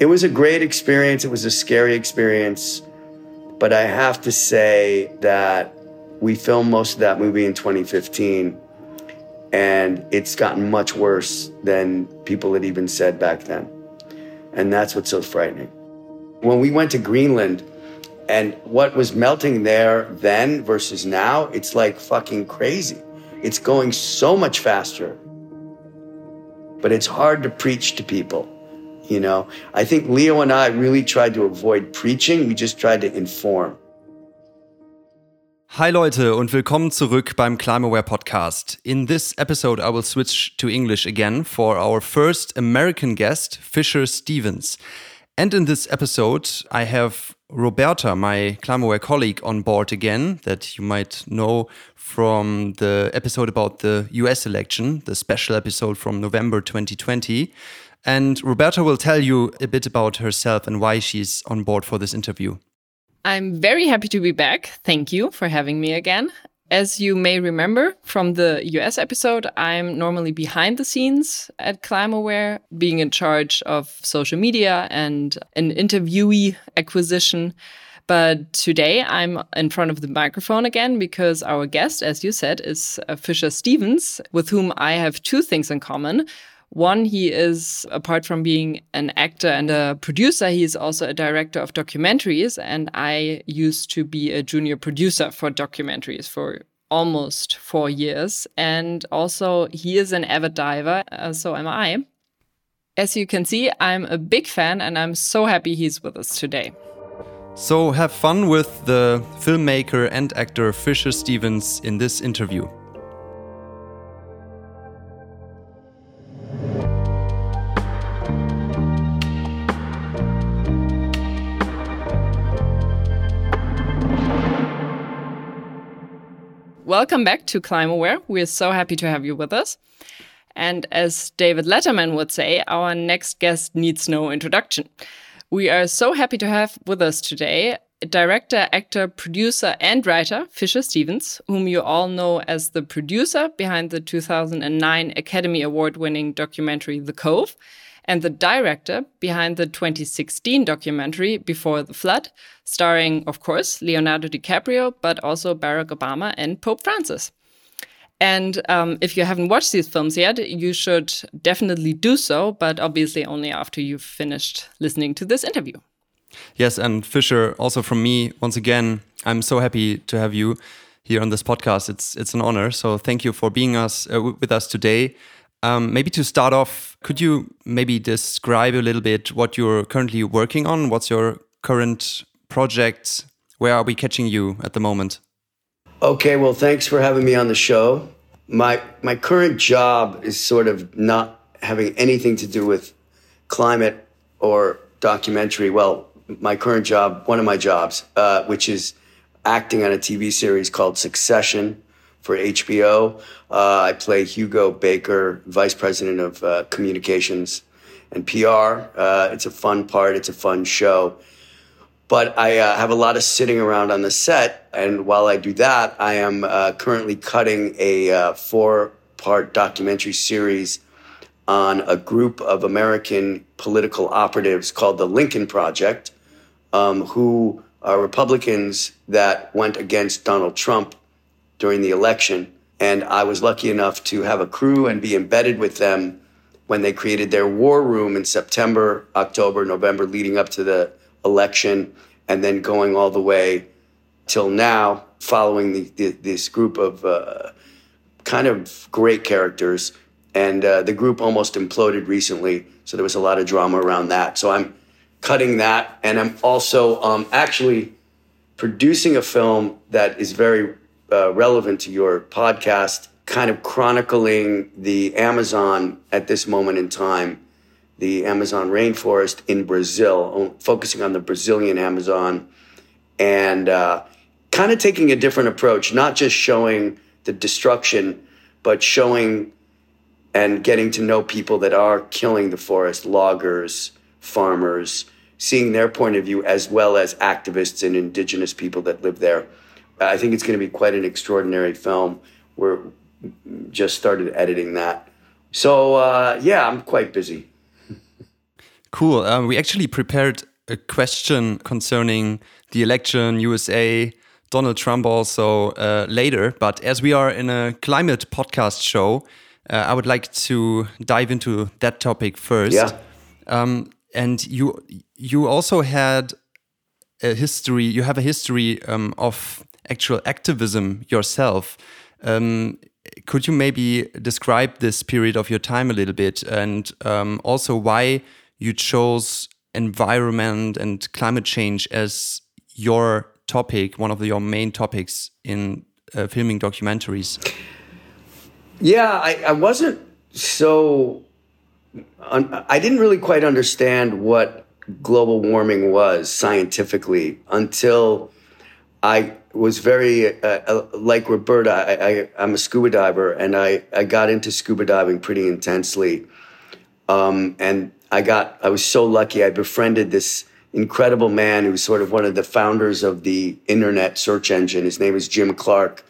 It was a great experience. It was a scary experience. But I have to say that we filmed most of that movie in 2015, and it's gotten much worse than people had even said back then. And that's what's so frightening. When we went to Greenland, and what was melting there then versus now, it's like fucking crazy. It's going so much faster. But it's hard to preach to people. You know, I think Leo and I really tried to avoid preaching. We just tried to inform. Hi Leute und willkommen zurück beim Climaware Podcast. In this episode I will switch to English again for our first American guest, Fisher Stevens. And in this episode I have Roberta, my Climaware colleague, on board again, that you might know from the episode about the US election, the special episode from November 2020. And Roberta will tell you a bit about herself and why she's on board for this interview. I'm very happy to be back. Thank you for having me again. As you may remember from the US episode, I'm normally behind the scenes at Climaware, being in charge of social media and an interviewee acquisition. But today I'm in front of the microphone again because our guest, as you said, is Fisher Stevens, with whom I have two things in common. One, he is, apart from being an actor and a producer, he is also a director of documentaries. And I used to be a junior producer for documentaries for almost four years. And also, he is an avid diver, uh, so am I. As you can see, I'm a big fan and I'm so happy he's with us today. So, have fun with the filmmaker and actor Fisher Stevens in this interview. Welcome back to Climaware. We're so happy to have you with us. And as David Letterman would say, our next guest needs no introduction. We are so happy to have with us today director, actor, producer, and writer Fisher Stevens, whom you all know as the producer behind the 2009 Academy Award winning documentary The Cove and the director behind the 2016 documentary Before the Flood, starring, of course, Leonardo DiCaprio, but also Barack Obama and Pope Francis. And um, if you haven't watched these films yet, you should definitely do so, but obviously only after you've finished listening to this interview. Yes, and Fisher, also from me, once again, I'm so happy to have you here on this podcast. It's it's an honor. So thank you for being us uh, with us today. Um, maybe to start off, could you maybe describe a little bit what you're currently working on? What's your current project? Where are we catching you at the moment? Okay, well, thanks for having me on the show. My my current job is sort of not having anything to do with climate or documentary. Well, my current job, one of my jobs, uh, which is acting on a TV series called Succession, for HBO. Uh, I play Hugo Baker, Vice President of uh, Communications and PR. Uh, it's a fun part, it's a fun show. But I uh, have a lot of sitting around on the set. And while I do that, I am uh, currently cutting a uh, four part documentary series on a group of American political operatives called the Lincoln Project, um, who are Republicans that went against Donald Trump during the election. And I was lucky enough to have a crew and be embedded with them when they created their war room in September, October, November, leading up to the election, and then going all the way till now, following the, the, this group of uh, kind of great characters. And uh, the group almost imploded recently, so there was a lot of drama around that. So I'm cutting that, and I'm also um, actually producing a film that is very uh, relevant to your podcast, kind of chronicling the Amazon at this moment in time, the Amazon rainforest in Brazil, focusing on the Brazilian Amazon, and uh, kind of taking a different approach, not just showing the destruction, but showing and getting to know people that are killing the forest, loggers, farmers, seeing their point of view as well as activists and indigenous people that live there. I think it's going to be quite an extraordinary film. We're just started editing that. So, uh, yeah, I'm quite busy. Cool. Um, we actually prepared a question concerning the election, USA, Donald Trump also uh, later. But as we are in a climate podcast show, uh, I would like to dive into that topic first. Yeah. Um, and you you also had a history. You have a history um, of actual activism yourself. Um, could you maybe describe this period of your time a little bit, and um, also why you chose environment and climate change as your topic, one of your main topics in uh, filming documentaries? Yeah, I, I wasn't so. I didn't really quite understand what global warming was scientifically until I was very uh, uh like Roberta. I, I'm a scuba diver, and I, I got into scuba diving pretty intensely. Um, and I got I was so lucky. I befriended this incredible man who's sort of one of the founders of the internet search engine. His name is Jim Clark,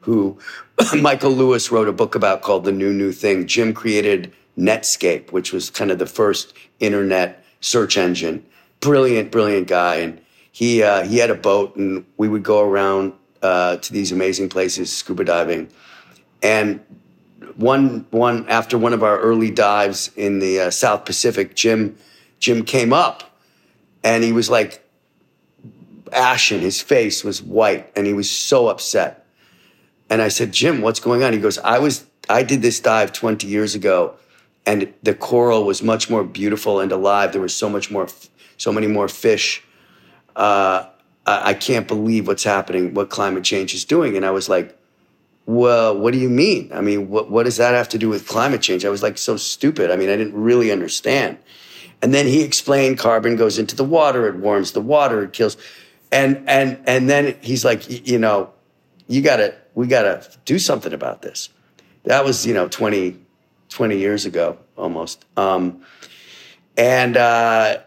who Michael Lewis wrote a book about called The New New Thing. Jim created Netscape, which was kind of the first internet search engine. Brilliant, brilliant guy, and he uh, he had a boat, and we would go around uh, to these amazing places scuba diving. And one one after one of our early dives in the uh, South Pacific, Jim Jim came up and he was like ashen. His face was white, and he was so upset. And I said, Jim, what's going on? He goes, I was I did this dive 20 years ago, and the coral was much more beautiful and alive. There was so much more, so many more fish. Uh, I, can't believe what's happening, what climate change is doing. And I was like, well, what do you mean? I mean, what, what does that have to do with climate change? I was like so stupid. I mean, I didn't really understand. And then he explained carbon goes into the water, it warms the water, it kills. And and and then he's like, you know, you gotta, we gotta do something about this. That was, you know, 20, 20 years ago almost. Um, and uh,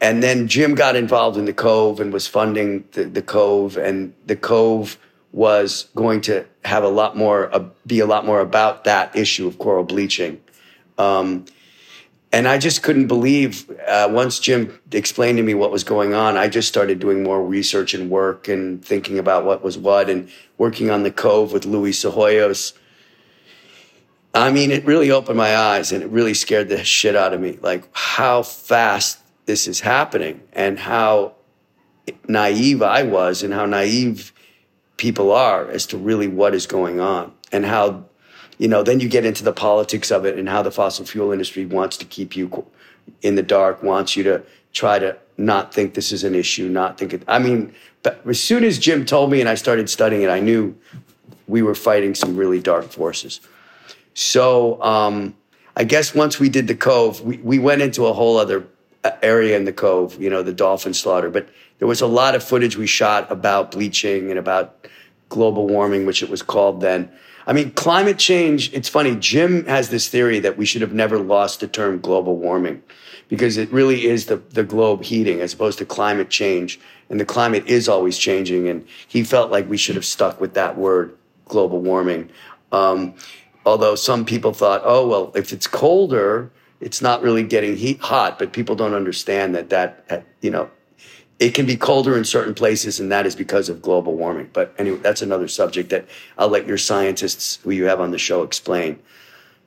and then Jim got involved in the Cove and was funding the, the Cove, and the Cove was going to have a lot more, uh, be a lot more about that issue of coral bleaching. Um, and I just couldn't believe uh, once Jim explained to me what was going on. I just started doing more research and work and thinking about what was what and working on the Cove with Louie Psihoyos. I mean, it really opened my eyes and it really scared the shit out of me. Like how fast this is happening and how naive I was and how naive people are as to really what is going on and how you know, then you get into the politics of it and how the fossil fuel industry wants to keep you in the dark, wants you to try to not think this is an issue, not think it. I mean, as soon as Jim told me and I started studying it, I knew we were fighting some really dark forces. So um, I guess once we did the Cove, we, we went into a whole other area in the Cove, you know, the dolphin slaughter. But there was a lot of footage we shot about bleaching and about global warming, which it was called then. I mean, climate change, it's funny. Jim has this theory that we should have never lost the term global warming because it really is the, the globe heating as opposed to climate change. And the climate is always changing. And he felt like we should have stuck with that word, global warming. Um, although some people thought, oh, well, if it's colder, it's not really getting heat hot, but people don't understand that that, you know, it can be colder in certain places, and that is because of global warming. But anyway, that's another subject that I'll let your scientists, who you have on the show, explain.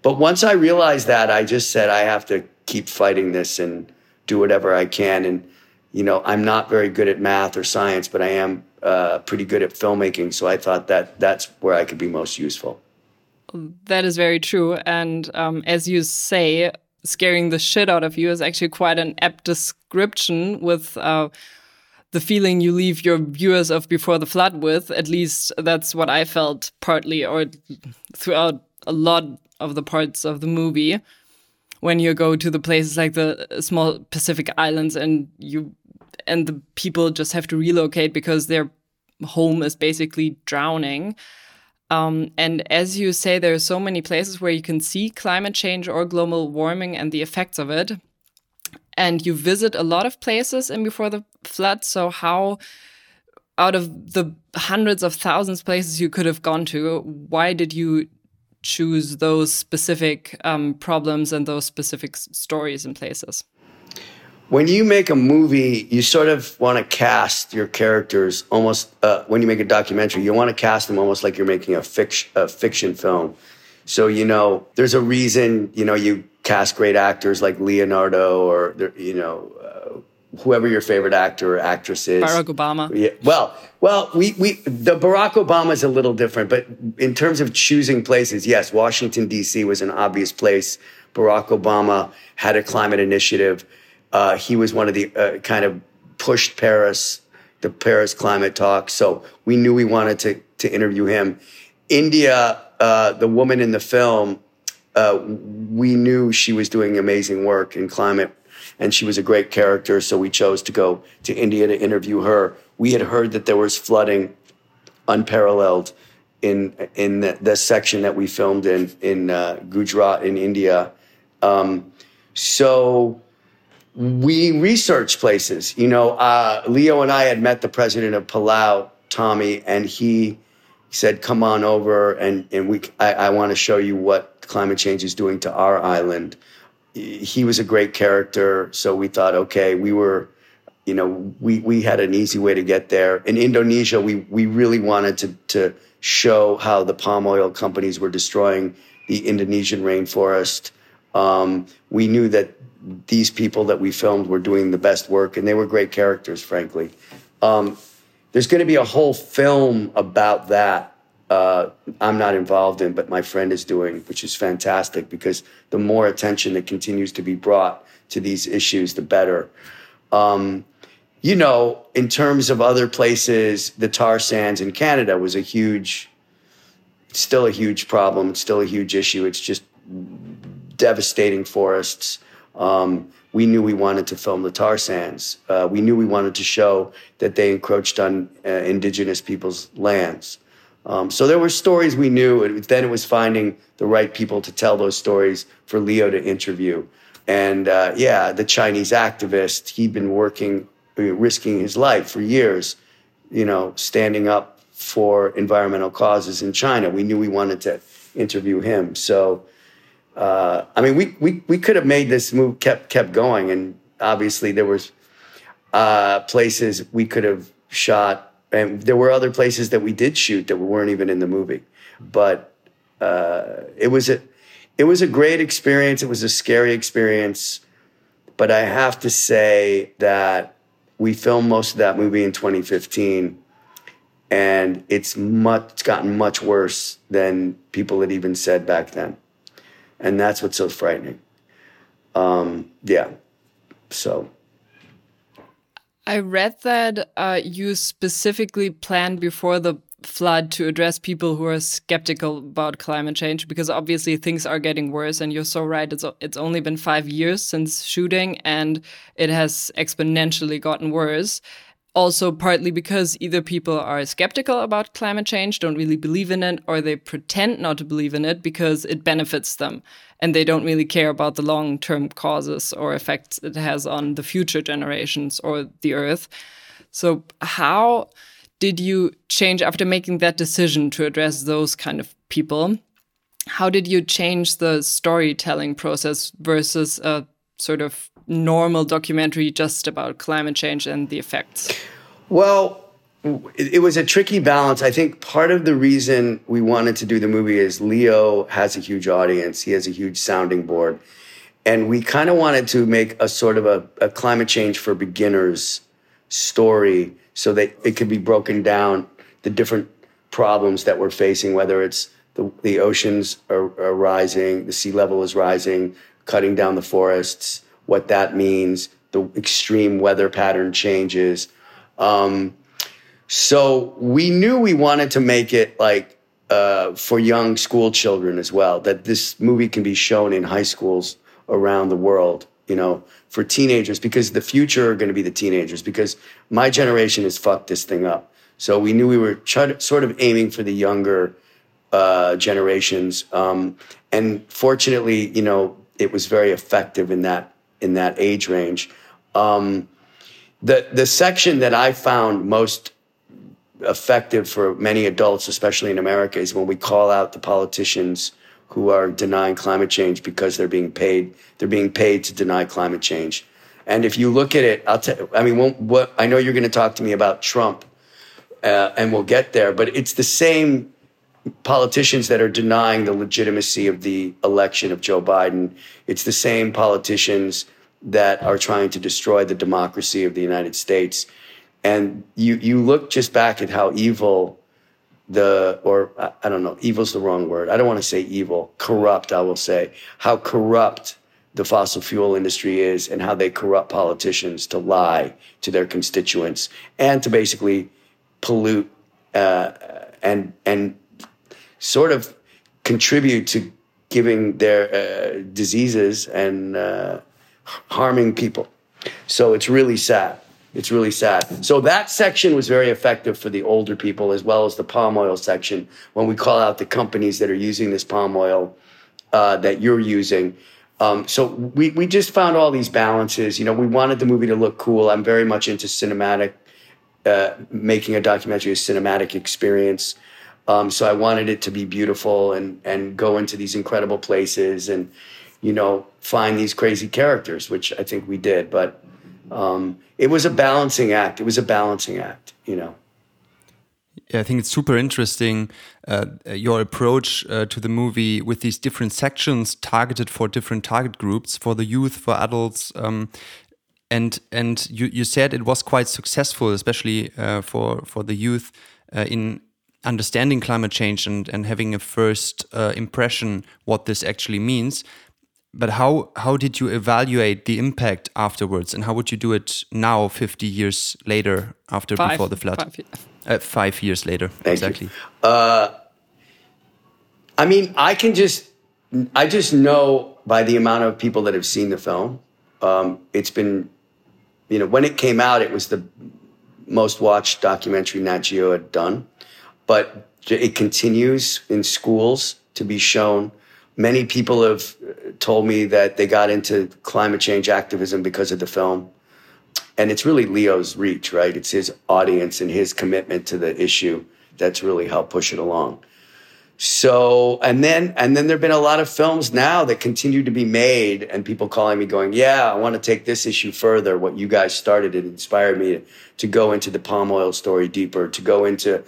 But once I realized that, I just said I have to keep fighting this and do whatever I can. And you know, I'm not very good at math or science, but I am uh, pretty good at filmmaking. So I thought that that's where I could be most useful. That is very true. And um, as you say, scaring the shit out of you is actually quite an apt description with. Uh, the feeling you leave your viewers of Before the Flood with. At least that's what I felt partly or throughout a lot of the parts of the movie. When you go to the places like the small Pacific islands and you and the people just have to relocate because their home is basically drowning. Um, and as you say, there are so many places where you can see climate change or global warming and the effects of it and you visit a lot of places in before the flood. So how out of the hundreds of thousands places you could have gone to, why did you choose those specific um, problems and those specific stories and places? When you make a movie, you sort of want to cast your characters almost. Uh, when you make a documentary, you want to cast them almost like you're making a fiction a fiction film. So you know, there's a reason. You know, you cast great actors like Leonardo or you know uh, whoever your favorite actor or actress is. Barack Obama. Yeah. Well, well, we we the Barack Obama is a little different, but in terms of choosing places, yes, Washington D.C. was an obvious place. Barack Obama had a climate initiative. Uh, he was one of the uh, kind of pushed Paris, the Paris climate talks. So we knew we wanted to to interview him. India, uh, the woman in the film, uh, we knew she was doing amazing work in climate, and she was a great character. So we chose to go to India to interview her. We had heard that there was flooding, unparalleled, in in the, the section that we filmed in in uh, Gujarat in India. Um, so we research places. You know, uh, Leo and I had met the president of Palau, Tommy, and he said, "Come on over, and and we. I, I want to show you what climate change is doing to our island." He was a great character, so we thought, okay, we were, you know, we we had an easy way to get there. In Indonesia, we we really wanted to to show how the palm oil companies were destroying the Indonesian rainforest. Um, we knew that these people that we filmed were doing the best work, and they were great characters, frankly. Um, there's going to be a whole film about that. Uh, I'm not involved in, but my friend is doing, which is fantastic because the more attention that continues to be brought to these issues, the better. Um, you know, in terms of other places, the tar sands in Canada was a huge, still a huge problem. It's still a huge issue. It's just devastating forests. Um, we knew we wanted to film the tar sands. Uh, we knew we wanted to show that they encroached on uh, indigenous people's lands. Um, so there were stories we knew. Then it was finding the right people to tell those stories for Leo to interview. And uh, yeah, the Chinese activist, he'd been working, uh, risking his life for years, you know, standing up for environmental causes in China. We knew we wanted to interview him. So uh, I mean, we, we, we could have made this move, kept, kept going. And obviously there was uh, places we could have shot. And there were other places that we did shoot that weren't even in the movie. But uh, it was a, it was a great experience. It was a scary experience. But I have to say that we filmed most of that movie in 2015 and it's much it's gotten much worse than people had even said back then and that's what's so frightening. Um, yeah, so. I read that uh, you specifically planned before the flood to address people who are skeptical about climate change because obviously things are getting worse and you're so right it's it's only been 5 years since shooting and it has exponentially gotten worse also partly because either people are skeptical about climate change, don't really believe in it, or they pretend not to believe in it because it benefits them and they don't really care about the long term causes or effects it has on the future generations or the earth. So, how did you change after making that decision to address those kind of people? How did you change the storytelling process versus a sort of normal documentary just about climate change and the effects? Well, it, was a tricky balance. I think part of the reason we wanted to do the movie is Leo has a huge audience. He has a huge sounding board. And we kind of wanted to make a sort of a, a climate change for beginners story so that it could be broken down the different problems that we're facing, whether it's the, the oceans are, are rising, the sea level is rising, cutting down the forests, what that means, the extreme weather pattern changes. Um, so we knew we wanted to make it like uh, for young school children as well, that this movie can be shown in high schools around the world, you know, for teenagers, because the future are going to be the teenagers, because my generation has fucked this thing up. So we knew we were to, sort of aiming for the younger uh, generations. Um, and fortunately, you know, it was very effective in that in that age range. Um, the the section that I found most effective for many adults, especially in America, is when we call out the politicians who are denying climate change because they're being paid. They're being paid to deny climate change. And if you look at it, I'll tell. I mean, what I know you're going to talk to me about Trump, uh, and we'll get there. But it's the same politicians that are denying the legitimacy of the election of Joe Biden. It's the same politicians that are trying to destroy the democracy of the United States. And you you look just back at how evil the or I don't know, evil's the wrong word. I don't want to say evil, corrupt, I will say. How corrupt the fossil fuel industry is and how they corrupt politicians to lie to their constituents and to basically pollute uh, and and sort of contribute to giving their uh, diseases and uh, harming people. So it's really sad. It's really sad. So that section was very effective for the older people as well as the palm oil section when we call out the companies that are using this palm oil uh, that you're using. Um, so we, we just found all these balances. You know, we wanted the movie to look cool. I'm very much into cinematic, uh, making a documentary a cinematic experience. Um, so I wanted it to be beautiful and and go into these incredible places and you know find these crazy characters, which I think we did. But um, it was a balancing act. It was a balancing act, you know. I think it's super interesting uh, your approach uh, to the movie with these different sections targeted for different target groups, for the youth, for adults. Um, and and you, you said it was quite successful, especially uh, for for the youth uh, in understanding climate change and, and having a first uh, impression what this actually means. But how how did you evaluate the impact afterwards, and how would you do it now, fifty years later, after five, before the flood? Five, uh, five years later, Thank exactly. Uh, I mean, I can just I just know by the amount of people that have seen the film. Um, it's been, you know, when it came out, it was the most watched documentary Nat Geo had done but it continues in schools to be shown. Many people have uh, told me that they got into climate change activism because of the film. And it's really Leo's reach, right? It's his audience and his commitment to the issue that's really helped push it along. So, and then, and then there've been a lot of films now that continue to be made and people calling me going, yeah, I want to take this issue further. What you guys started, it inspired me to, to go into the palm oil story deeper, to go into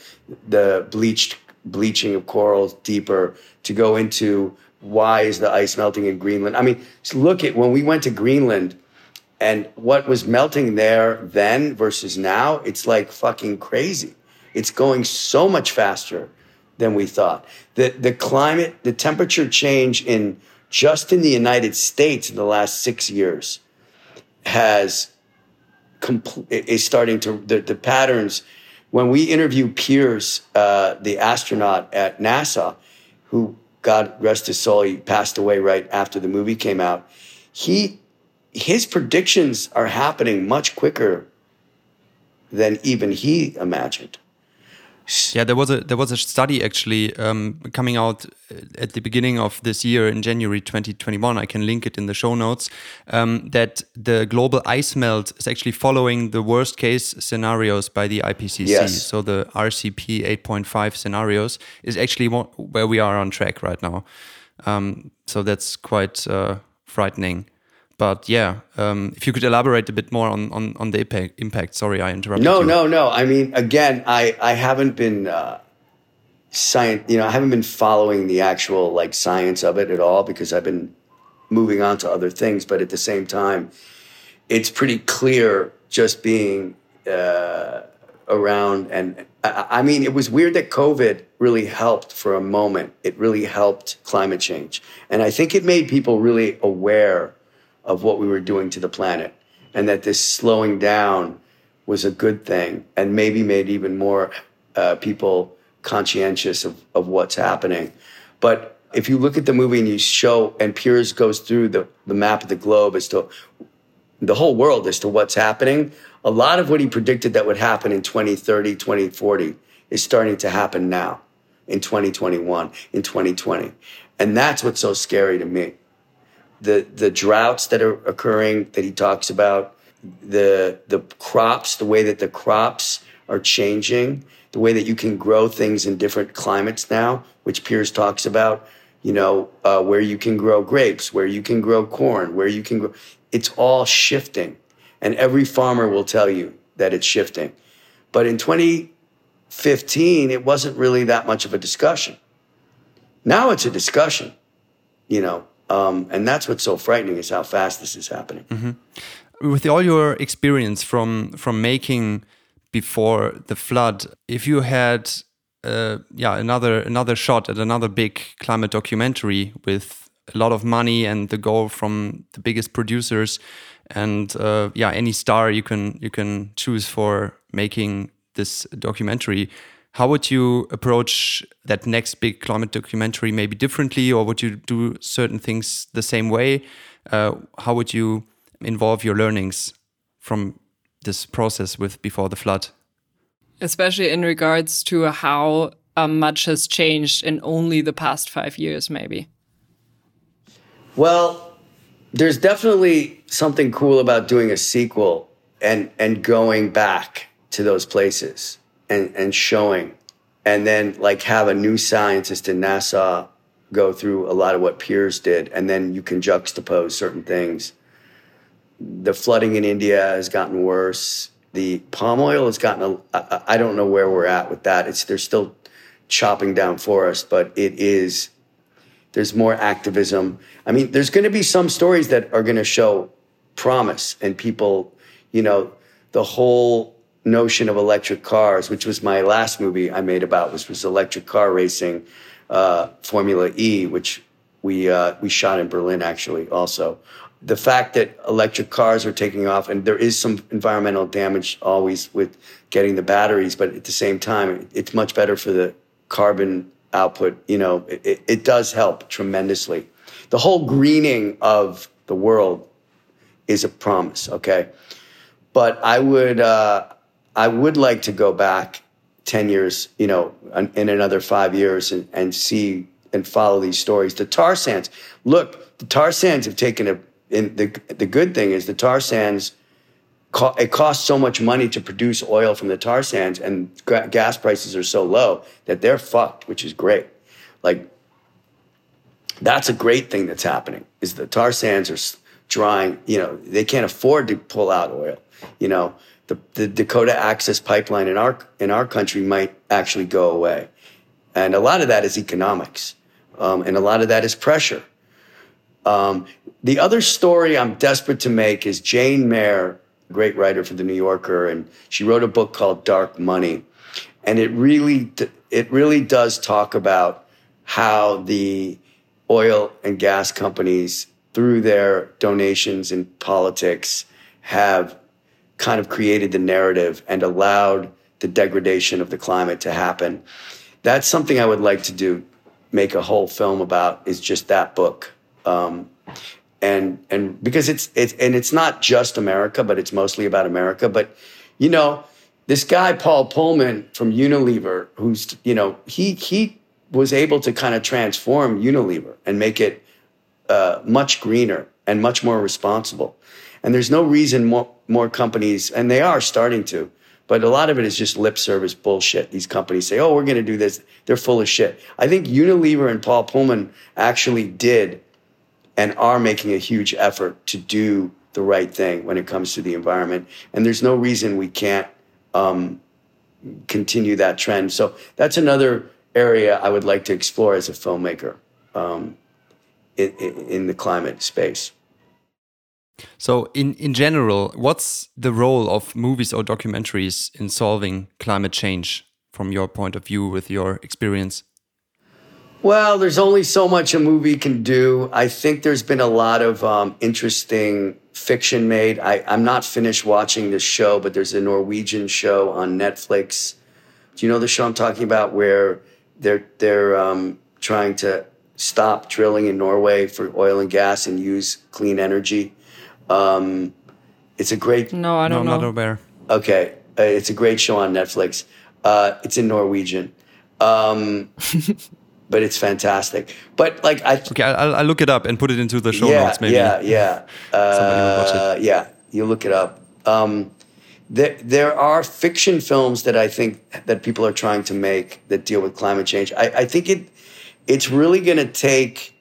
the bleached, bleaching of corals deeper, to go into why is the ice melting in Greenland? I mean, look at when we went to Greenland and what was melting there then versus now, it's like fucking crazy. It's going so much faster than we thought. The, the climate, the temperature change in just in the United States in the last six years has compl- is starting to the, the patterns. When we interview Piers, uh, the astronaut at NASA, who God rest his soul, he passed away right after the movie came out. He his predictions are happening much quicker than even he imagined. Yeah, there was a there was a study actually um, coming out uh, at the beginning of this year in January 2021. I can link it in the show notes. Um, that the global ice melt is actually following the worst case scenarios by the IPCC. Yes. So the RCP 8.5 scenarios is actually where we are on track right now. Um, so that's quite uh, frightening. But yeah, um, if you could elaborate a bit more on on, on the impact, impact. Sorry, I interrupted. No, you. no, no. I mean, again, I I haven't been uh, science. You know, I haven't been following the actual like science of it at all because I've been moving on to other things. But at the same time, it's pretty clear just being uh, around and I, I mean, it was weird that COVID really helped for a moment. It really helped climate change, and I think it made people really aware of what we were doing to the planet and that this slowing down was a good thing and maybe made even more uh, people conscientious of, of what's happening. But if you look at the movie and you show, and Piers goes through the, the map of the globe as to the whole world as to what's happening, a lot of what he predicted that would happen in 2030, 2040 is starting to happen now in 2021, in 2020. And that's what's so scary to me the the droughts that are occurring that he talks about, the the crops, the way that the crops are changing, the way that you can grow things in different climates now, which Piers talks about. You know, uh, where you can grow grapes, where you can grow corn, where you can grow. It's all shifting, And every farmer will tell you that it's shifting. But in 2015, it wasn't really that much of a discussion. Now it's a discussion, you know, um, and that's what's so frightening is how fast this is happening. Mm-hmm. With all your experience from from making before the flood, if you had uh, yeah another another shot at another big climate documentary with a lot of money and the goal from the biggest producers and uh, yeah any star you can you can choose for making this documentary how would you approach that next big climate documentary maybe differently or would you do certain things the same way? Uh, how would you involve your learnings from this process with before the flood? Especially in regards to how uh, much has changed in only the past five years maybe. Well there's definitely something cool about doing a sequel and and going back to those places and and showing. And then like have a new scientist in NASA go through a lot of what Piers did and then you can juxtapose certain things. The flooding in India has gotten worse. The palm oil has gotten a, I don't know where we're at with that. It's they're still chopping down forests but it is there's more activism. I mean, there's going to be some stories that are going to show promise and people, you know, the whole notion of electric cars, which was my last movie I made about, which was electric car racing, uh, Formula E, which we uh, we shot in Berlin actually. Also, the fact that electric cars are taking off, and there is some environmental damage always with getting the batteries, but at the same time, it's much better for the carbon output, you know, it, it does help tremendously. The whole greening of the world is a promise, okay? But I would, uh, I would like to go back 10 years, you know, in another five years and, and see and follow these stories. The tar sands, look, the tar sands have taken a, in the, the good thing is the tar sands it costs so much money to produce oil from the tar sands, and gas prices are so low that they're fucked, which is great. Like, that's a great thing that's happening. Is the tar sands are drying? You know, they can't afford to pull out oil. You know, the, the Dakota Access Pipeline in our in our country might actually go away, and a lot of that is economics, um, and a lot of that is pressure. Um, the other story I'm desperate to make is Jane Mayer great writer for the New Yorker, and she wrote a book called Dark Money, and it really it really does talk about how the oil and gas companies, through their donations in politics, have kind of created the narrative and allowed the degradation of the climate to happen. That's something I would like to do, make a whole film about. Is just that book. Um, and and because it's it's and it's not just America, but it's mostly about America. But you know, this guy Paul Polman from Unilever, who's you know he he was able to kind of transform Unilever and make it uh, much greener and much more responsible. And there's no reason more more companies, and they are starting to, but a lot of it is just lip service bullshit. These companies say, "Oh, we're going to do this." They're full of shit. I think Unilever and Paul Polman actually did and are making a huge effort to do the right thing when it comes to the environment. And there's no reason we can't um, continue that trend. So that's another area I would like to explore as a filmmaker um, in, in the climate space. So, in, in general, what's the role of movies or documentaries in solving climate change from your point of view with your experience? Well, there's only so much a movie can do. I think there's been a lot of um, interesting fiction made. I, I'm not finished watching this show, but there's a Norwegian show on Netflix. Do you know the show I'm talking about where they're they're um, trying to stop drilling in Norway for oil and gas and use clean energy? Um, it's a great. No, I don't no, know. Not aware. Okay, uh, it's a great show on Netflix. Uh, it's in Norwegian. Um, but it's fantastic. But like I okay, I'll, I'll, look it up and put it into the show yeah, notes. Maybe yeah, yeah, uh, yeah. You look it up. Um, there, there are fiction films that I think that people are trying to make that deal with climate change. I, I think it it's really going to take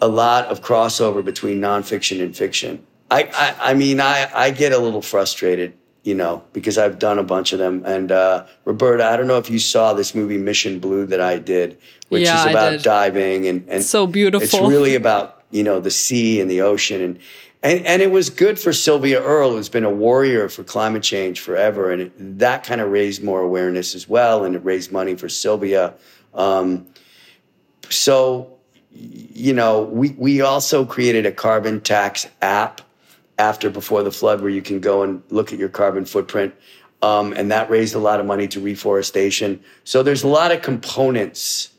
a lot of crossover between nonfiction and fiction. I, I, I mean, I, I get a little frustrated, you know, because I've done a bunch of them. And uh, Roberta, I don't know if you saw this movie Mission Blue that I did, which Yeah, is about diving and, and So beautiful. It's really about you know the sea and the ocean and. And, and it was good for Sylvia Earle, who's been a warrior for climate change forever. And it, that kind of raised more awareness as well. And it raised money for Sylvia. Um, so you know, we, we also created a carbon tax app after Before the Flood where you can go and look at your carbon footprint. Um, and that raised a lot of money to reforestation. So there's a lot of components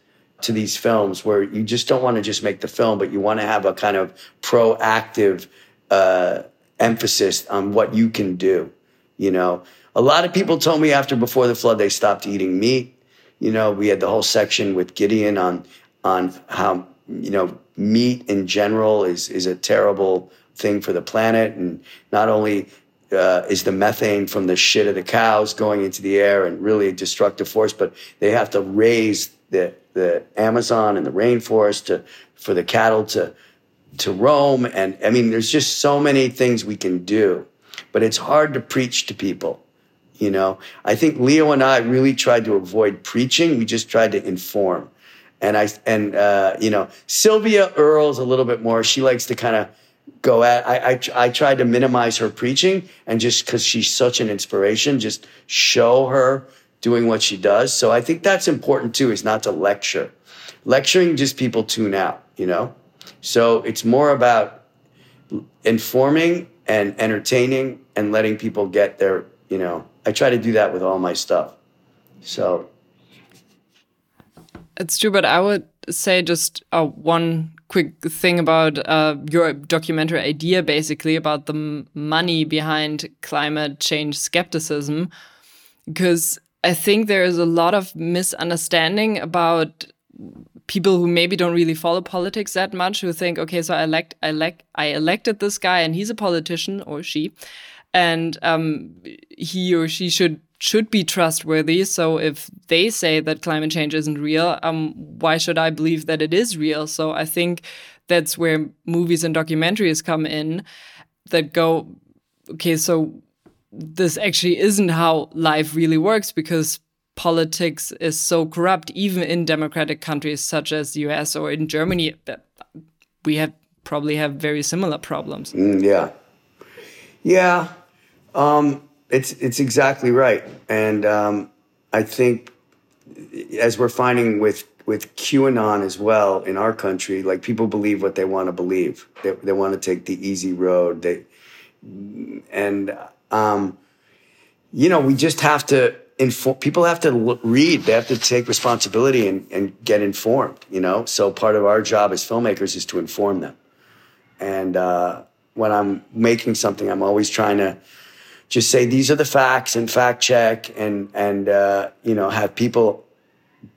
to these films where you just don't want to just make the film, but you want to have a kind of proactive uh, emphasis on what you can do. You know, a lot of people told me after Before the Flood they stopped eating meat. You know, we had the whole section with Gideon on on how you know meat in general is is a terrible thing for the planet, and not only uh, is the methane from the shit of the cows going into the air and really a destructive force, but they have to raise the the Amazon and the rainforest to for the cattle to to roam, and I mean, there's just so many things we can do, but it's hard to preach to people. You know, I think Leo and I really tried to avoid preaching. We just tried to inform. And I and uh, you know Sylvia Earle's a little bit more. She likes to kind of go at. I, I I tried to minimize her preaching and just because she's such an inspiration, just show her doing what she does. So I think that's important too. Is not to lecture. Lecturing just people tune out. You know. So it's more about informing and entertaining and letting people get their. You know, I try to do that with all my stuff. So It's true, but I would say just uh, one quick thing about uh, your documentary idea, basically about the money behind climate change skepticism, because I think there is a lot of misunderstanding about people who maybe don't really follow politics that much, who think, okay, so I elect, I elect, I elected this guy, and he's a politician or she, and um, he or she should should be trustworthy. So if they say that climate change isn't real, um, why should I believe that it is real? So I think that's where movies and documentaries come in that go, okay, so this actually isn't how life really works because politics is so corrupt, even in democratic countries such as the US or in Germany. That we have probably have very similar problems. Mm, yeah, yeah, um, it's it's exactly right, and um, I think as we're finding with with QAnon as well in our country, like people believe what they want to believe. They they want to take the easy road. They and um, you know we just have to inform. People have to l- read. They have to take responsibility and, and get informed. You know, so part of our job as filmmakers is to inform them. And uh, when I'm making something, I'm always trying to just say these are the facts and fact check and and uh, you know have people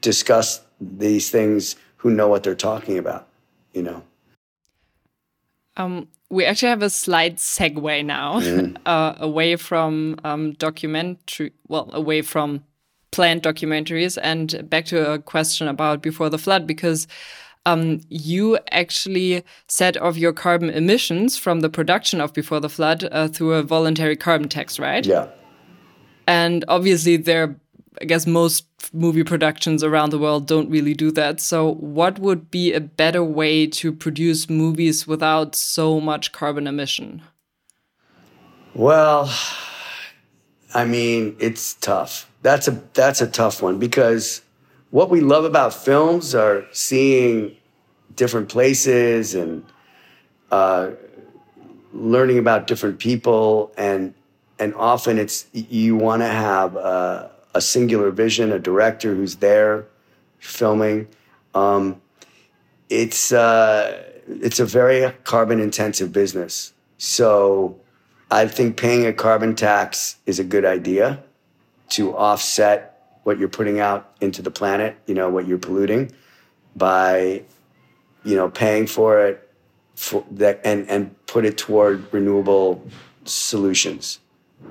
discuss these things who know what they're talking about. You know. Um, we actually have a slight segue now uh, away from um, documentary, well, away from planned documentaries and back to a question about Before the Flood, because um, you actually set off your carbon emissions from the production of Before the Flood uh, through a voluntary carbon tax, right? Yeah. And obviously, there, I guess most movie productions around the world don't really do that. So, what would be a better way to produce movies without so much carbon emission? Well, I mean, it's tough. That's a that's a tough one because what we love about films are seeing different places and uh, learning about different people and and often it's you want to have a, a, singular vision, a director who's there filming. Um, it's uh, it's a very carbon intensive business, so I think paying a carbon tax is a good idea to offset what you're putting out into the planet. You know what you're polluting by you know paying for it for that and and put it toward renewable solutions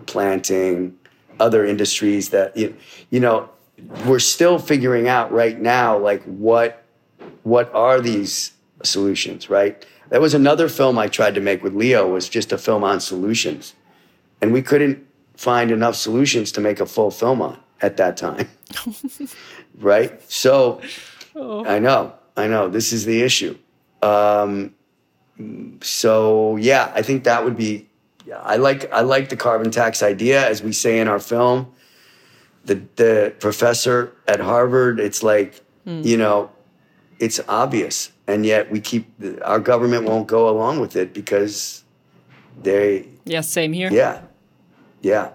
planting, other industries that you, you know we're still figuring out right now like what what are these solutions, right? That was another film I tried to make with Leo was just a film on solutions. And we couldn't find enough solutions to make a full film on at that time. right? So oh. I know, I know. This is the issue. Um, so yeah, I think that would be. Yeah, I like I like the carbon tax idea, as we say in our film. The the professor at Harvard, it's like mm. you know, it's obvious, and yet we keep our government won't go along with it because they. Yeah, same here. Yeah, yeah.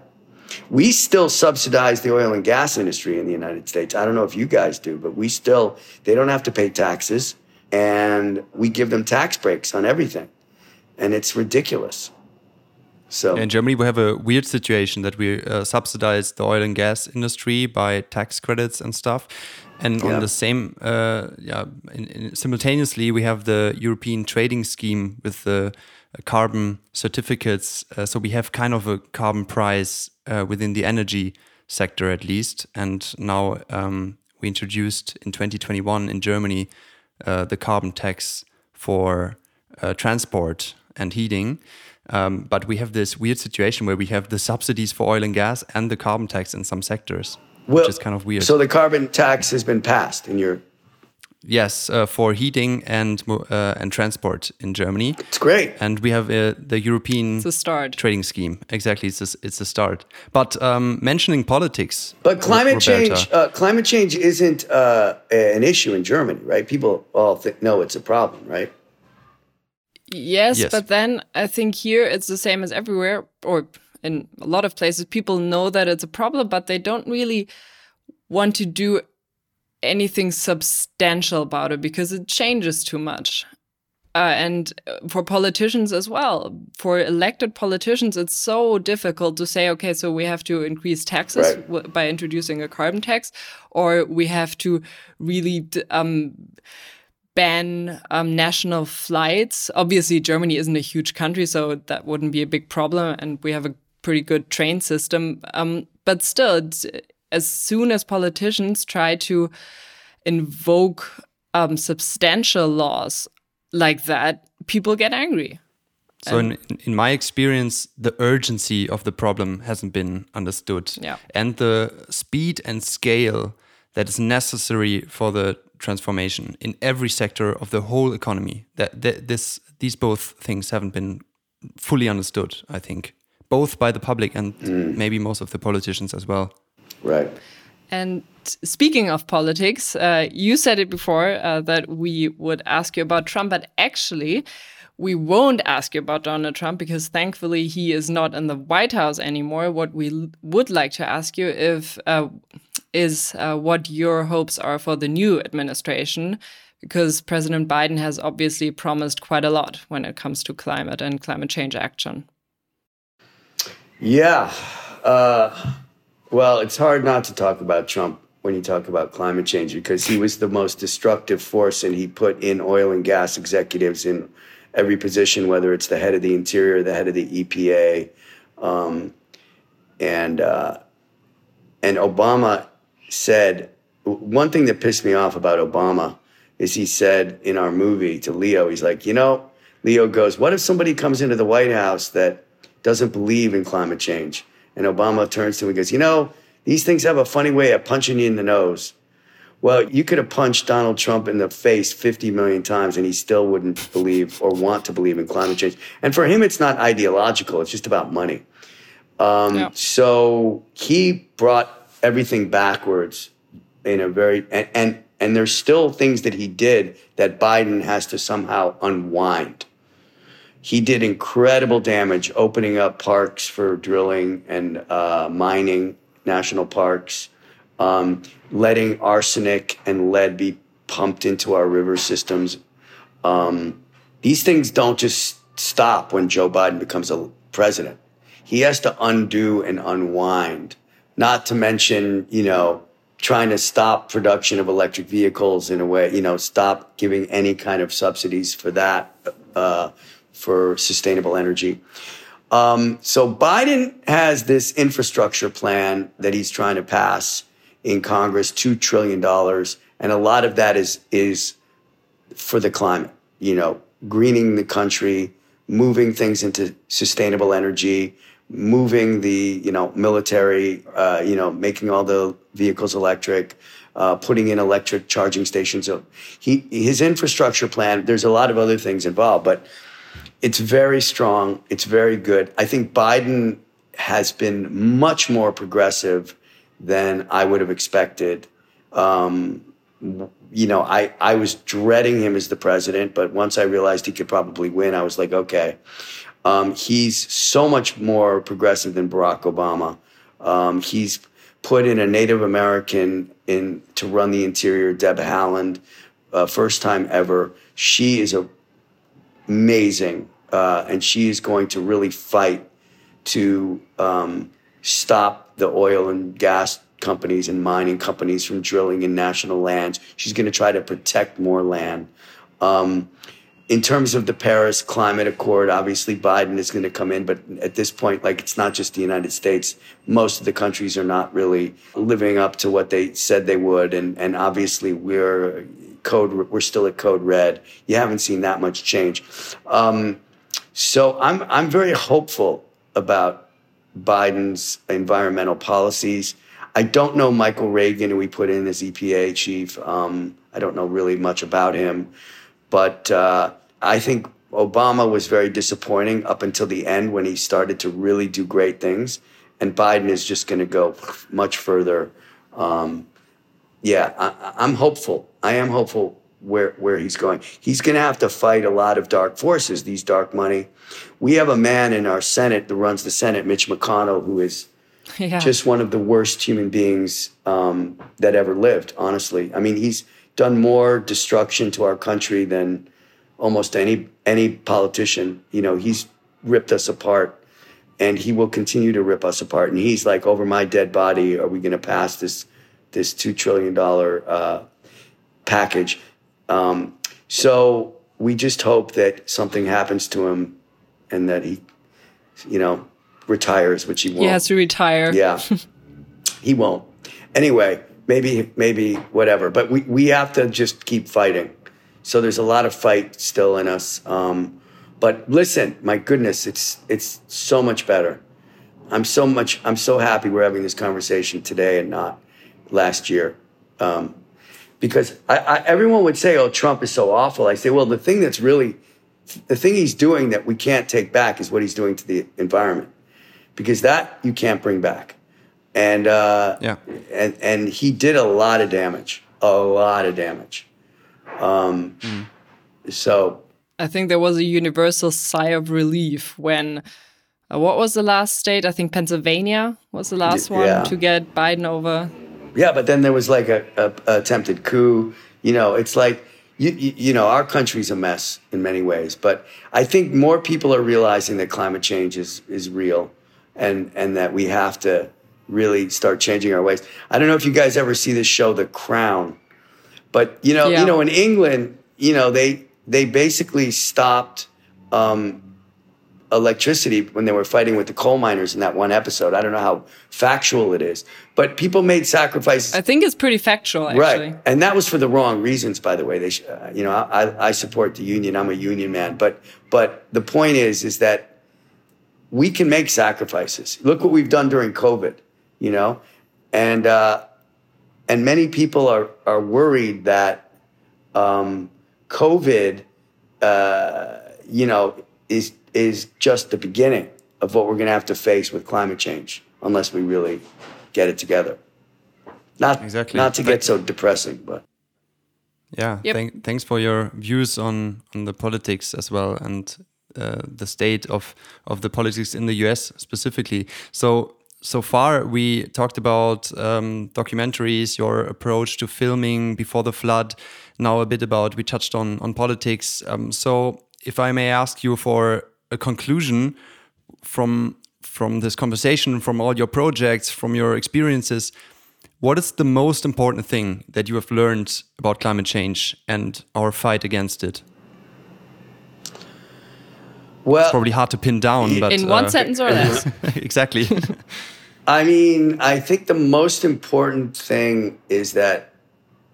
We still subsidize the oil and gas industry in the United States. I don't know if you guys do, but we still, they don't have to pay taxes and we give them tax breaks on everything. And it's ridiculous. So in Germany, we have a weird situation that we uh, subsidize the oil and gas industry by tax credits and stuff. And yeah. on the same, uh, yeah, in, in, simultaneously, we have the European trading scheme with the carbon certificates. Uh, so we have kind of a carbon price uh, within the energy sector, at least. And now um, we introduced in 2021 in Germany uh, the carbon tax for uh, transport and heating. Um, but we have this weird situation where we have the subsidies for oil and gas and the carbon tax in some sectors, well, which is kind of weird. So the carbon tax has been passed in your Yes, uh, for heating and uh, and transport in Germany. It's great. And we have uh, the European it's a start. trading scheme. Exactly, it's a, it's a start. But um, mentioning politics. But climate change, uh, climate change isn't uh, an issue in Germany, right? People all think, know it's a problem, right? Yes, yes, but then I think here it's the same as everywhere, or in a lot of places. People know that it's a problem, but they don't really want to do anything substantial about it because it changes too much. Uh, and uh, for politicians as well, for elected politicians, it's so difficult to say, okay, so we have to increase taxes right. by introducing a carbon tax, or we have to really um, ban um, national flights. Obviously, Germany isn't a huge country, so that wouldn't be a big problem, and we have a pretty good train system. Um, but still, as soon as politicians try to invoke um, substantial laws like that, people get angry. So, in, in my experience, the urgency of the problem hasn't been understood. Yeah. And the speed and scale that is necessary for the transformation in every sector of the whole economy. That, that this these both things haven't been fully understood, I think, both by the public and mm. maybe most of the politicians as well. Right. And speaking of politics, uh, you said it before uh, that we would ask you about Trump, but actually, we won't ask you about Donald Trump because thankfully he is not in the White House anymore. What we would like to ask you if uh, is uh, what your hopes are for the new administration, because President Biden has obviously promised quite a lot when it comes to climate and climate change action. Yeah. Uh, well, it's hard not to talk about Trump when you talk about climate change because he was the most destructive force and he put in oil and gas executives in every position, whether it's the head of the interior, the head of the EPA. Um, and, uh, and Obama said, one thing that pissed me off about Obama is he said in our movie to Leo, he's like, you know, Leo goes, what if somebody comes into the White House that doesn't believe in climate change? And Obama turns to him and goes, You know, these things have a funny way of punching you in the nose. Well, you could have punched Donald Trump in the face 50 million times and he still wouldn't believe or want to believe in climate change. And for him, it's not ideological, it's just about money. Um, yeah. So he brought everything backwards in a very, and, and, and there's still things that he did that Biden has to somehow unwind he did incredible damage opening up parks for drilling and uh, mining national parks, um, letting arsenic and lead be pumped into our river systems. Um, these things don't just stop when Joe Biden becomes a president. He has to undo and unwind, not to mention, you know, trying to stop production of electric vehicles in a way, you know, stop giving any kind of subsidies for that. Uh, for sustainable energy. Um, so Biden has this infrastructure plan that he's trying to pass in Congress, two trillion dollars, and a lot of that is is for the climate. You know, greening the country, moving things into sustainable energy, moving the you know military, uh, you know, making all the vehicles electric, uh, putting in electric charging stations. So he his infrastructure plan. There's a lot of other things involved, but it's very strong. It's very good. I think Biden has been much more progressive than I would have expected. Um, you know, I, I was dreading him as the president, but once I realized he could probably win, I was like, okay. Um, he's so much more progressive than Barack Obama. Um, he's put in a Native American in to run the interior, Deb Haaland, uh, first time ever. She is a, amazing, uh, and she is going to really fight to um, stop the oil and gas companies and mining companies from drilling in national lands. She's going to try to protect more land. Um, in terms of the Paris Climate Accord, obviously Biden is going to come in, but at this point, like it's not just the United States. Most of the countries are not really living up to what they said they would, and and obviously we're code we're still at code red. You haven't seen that much change, um, so I'm I'm very hopeful about Biden's environmental policies. I don't know Michael Regan, who we put in as EPA chief. Um, I don't know really much about him. But uh, I think Obama was very disappointing up until the end when he started to really do great things. And Biden is just going to go much further. Um, yeah, I, am hopeful. I am hopeful where where he's going. He's going to have to fight a lot of dark forces. These dark money. We have a man in our Senate that runs the Senate, Mitch McConnell, who is yeah. just one of the worst human beings um, that ever lived. Honestly, I mean, he's done more destruction to our country than almost any any politician. You know, he's ripped us apart, and he will continue to rip us apart. And he's like, over my dead body, are we going to pass this this two trillion dollar uh, package? Um, so we just hope that something happens to him, and that he, you know, retires, which he won't. He has to retire. Yeah, he won't. Anyway, maybe maybe whatever. But we we have to just keep fighting. So there's a lot of fight still in us. Um, but listen, my goodness, it's it's so much better. I'm so much I'm so happy we're having this conversation today and not last year. Um, because I, I, everyone would say, "Oh, Trump is so awful." I say, "Well, the thing that's really the thing he's doing that we can't take back is what he's doing to the environment, because that you can't bring back." and uh, yeah, and and he did a lot of damage, a lot of damage. Um, mm. So I think there was a universal sigh of relief when. Uh, what was the last state? I think Pennsylvania was the last one yeah. to get Biden over. Yeah, but then there was like a, a, a attempted coup. You know, it's like you, you, you know our country's a mess in many ways, but I think more people are realizing that climate change is is real, and and that we have to really start changing our ways. I don't know if you guys ever see this show, The Crown, but you know, yeah. you know, in England, you know, they they basically stopped um, electricity when they were fighting with the coal miners in that one episode. I don't know how factual it is, but people made sacrifices. I think it's pretty factual, actually. Right, and that was for the wrong reasons, by the way. They, uh, you know, I, I support the union. I'm a union man, but but the point is, is that we can make sacrifices. Look what we've done during COVID you know, and uh, and many people are are worried that um, COVID, uh, you know, is is just the beginning of what we're going to have to face with climate change unless we really get it together. Not exactly. Not to get so depressing, but. Yeah, yep. th thanks for your views on on the politics as well and uh, the state of of the politics in the US specifically. So so far we talked about um, documentaries, your approach to filming before the flood. Now a bit about we touched on on politics. Um, so if I may ask you for a conclusion from from this conversation, from all your projects, from your experiences, what is the most important thing that you have learned about climate change and our fight against it? Well, it's probably hard to pin down, but in one uh, sentence or less. exactly. I mean, I think the most important thing is that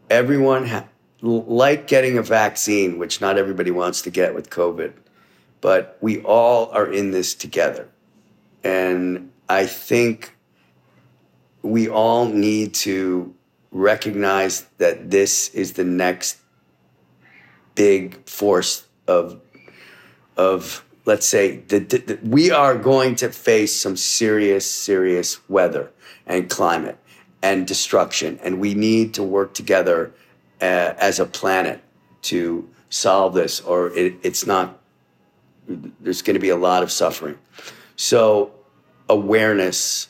everyone ha- like getting a vaccine, which not everybody wants to get with COVID, but we all are in this together. And I think we all need to recognize that this is the next big force of of let's say the, the, we are going to face some serious serious weather and climate and destruction and we need to work together uh, as a planet to solve this or it, it's not there's going to be a lot of suffering so awareness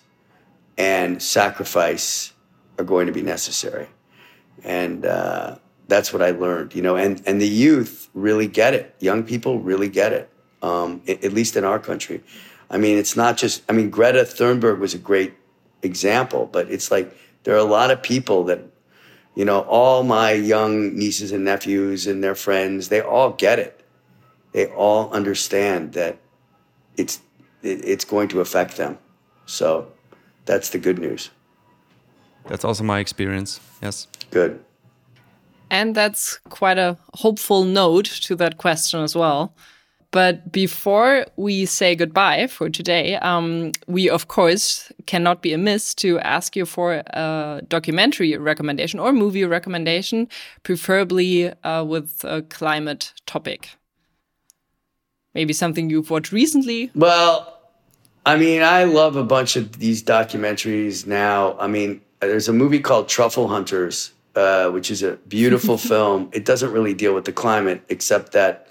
and sacrifice are going to be necessary and uh, that's what I learned, you know, and, and the youth really get it. Young people really get it, um, at least in our country. I mean, it's not just, I mean, Greta Thunberg was a great example, but it's like there are a lot of people that, you know, all my young nieces and nephews and their friends, they all get it. They all understand that it's, it's going to affect them. So that's the good news. That's also my experience. Yes. Good. And that's quite a hopeful note to that question as well. But before we say goodbye for today, um, we of course cannot be amiss to ask you for a documentary recommendation or movie recommendation, preferably uh, with a climate topic. Maybe something you've watched recently. Well, I mean, I love a bunch of these documentaries now. I mean, there's a movie called Truffle Hunters uh, which is a beautiful film. It doesn't really deal with the climate, except that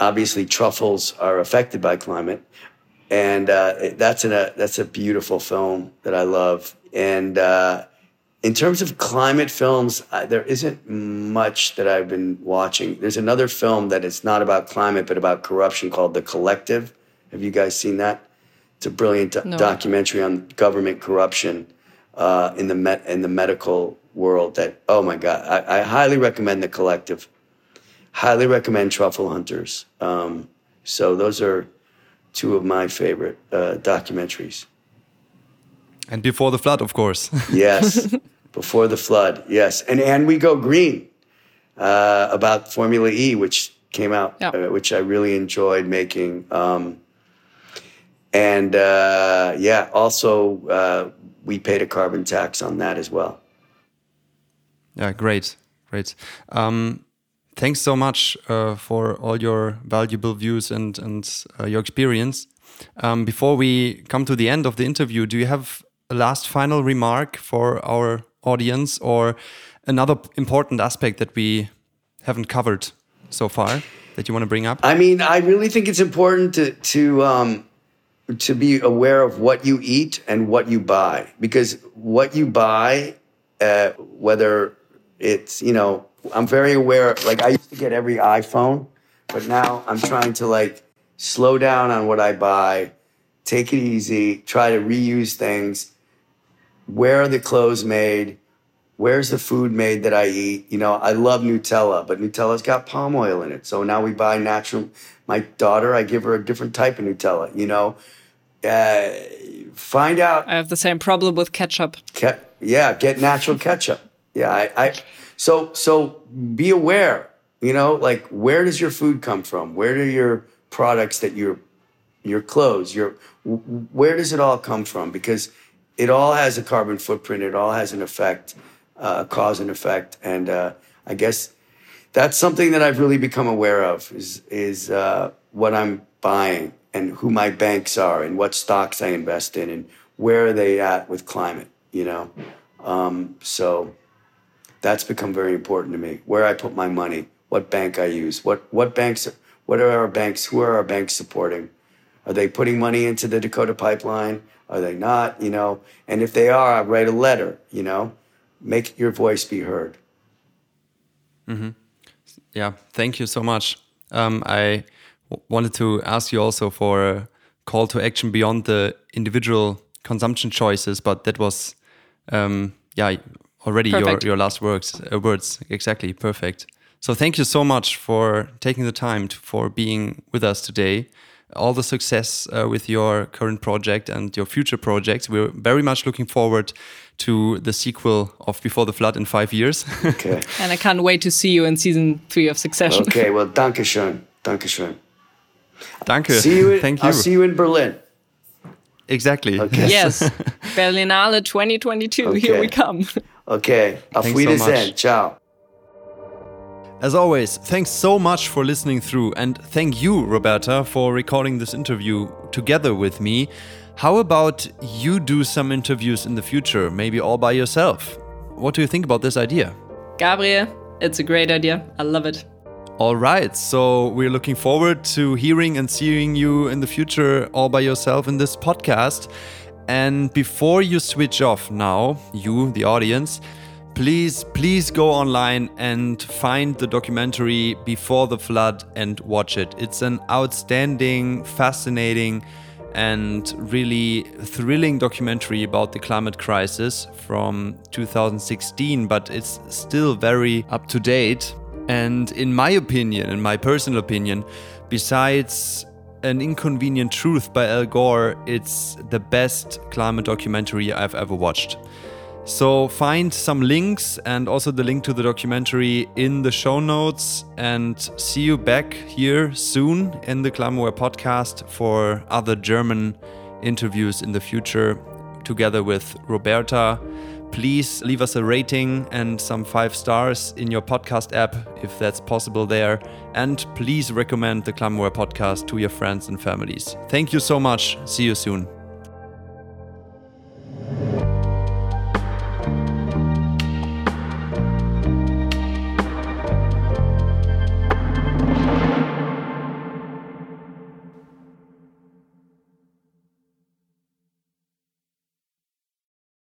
obviously truffles are affected by climate, and uh, that's a that's a beautiful film that I love. And uh, in terms of climate films, there isn't much that I've been watching. There's another film that is not about climate but about corruption called The Collective. Have you guys seen that? It's a brilliant no. documentary on government corruption uh, in the met in the medical world that oh my god I, I highly recommend the collective highly recommend truffle hunters um, so those are two of my favorite uh, documentaries and before the flood of course yes before the flood yes and and we go green uh, about formula e which came out uh, which i really enjoyed making um, and uh, yeah also uh, we paid a carbon tax on that as well yeah, great, great. Um, thanks so much uh, for all your valuable views and and uh, your experience. Um, before we come to the end of the interview, do you have a last final remark for our audience or another important aspect that we haven't covered so far that you want to bring up? I mean, I really think it's important to to um, to be aware of what you eat and what you buy because what you buy, uh, whether it's you know i'm very aware like i used to get every iphone but now i'm trying to like slow down on what i buy take it easy try to reuse things where are the clothes made where's the food made that i eat you know i love nutella but nutella's got palm oil in it so now we buy natural my daughter i give her a different type of nutella you know uh, find out i have the same problem with ketchup Ke yeah get natural ketchup yeah, I, I so so be aware. You know, like where does your food come from? Where do your products that your your clothes, your where does it all come from? Because it all has a carbon footprint. It all has an effect, uh, cause and effect. And uh, I guess that's something that I've really become aware of is is uh, what I'm buying and who my banks are and what stocks I invest in and where are they at with climate. You know, um, so that's become very important to me. Where I put my money, what bank I use, what what banks, what are our banks? Who are our banks supporting? Are they putting money into the Dakota pipeline? Are they not? You know, and if they are, I write a letter. You know, make your voice be heard. Mm -hmm. Yeah, thank you so much. Um, I wanted to ask you also for a call to action beyond the individual consumption choices, but that was, um, yeah, already your, your last words uh, words exactly perfect so thank you so much for taking the time to, for being with us today all the success uh, with your current project and your future projects. We're very much looking forward to the sequel of Before the Flood in five years. Okay. And I can't wait to see you in season three of Succession. Okay. Well, danke schön. Danke schön. Danke. See you. In, Thank you. I'll see you in Berlin. exactly. Okay. yes, Berlinale 2022. Here we come. Okay. Auf Thanks so Wiedersehen. much. Ciao. As always, thanks so much for listening through, and thank you, Roberta, for recording this interview together with me. How about you do some interviews in the future, maybe all by yourself? What do you think about this idea? Gabriel, it's a great idea. I love it. All right, so we're looking forward to hearing and seeing you in the future all by yourself in this podcast. And before you switch off now, you, the audience, please, please go online and find the documentary Before the Flood and watch it. It's an outstanding, fascinating, and really thrilling documentary about the climate crisis from 2016, but it's still very up to date. And in my opinion, in my personal opinion, besides An Inconvenient Truth by Al Gore, it's the best climate documentary I've ever watched. So find some links and also the link to the documentary in the show notes and see you back here soon in the Climaware podcast for other German interviews in the future together with Roberta. Please leave us a rating and some five stars in your podcast app if that's possible there. And please recommend the Climaware podcast to your friends and families. Thank you so much. See you soon.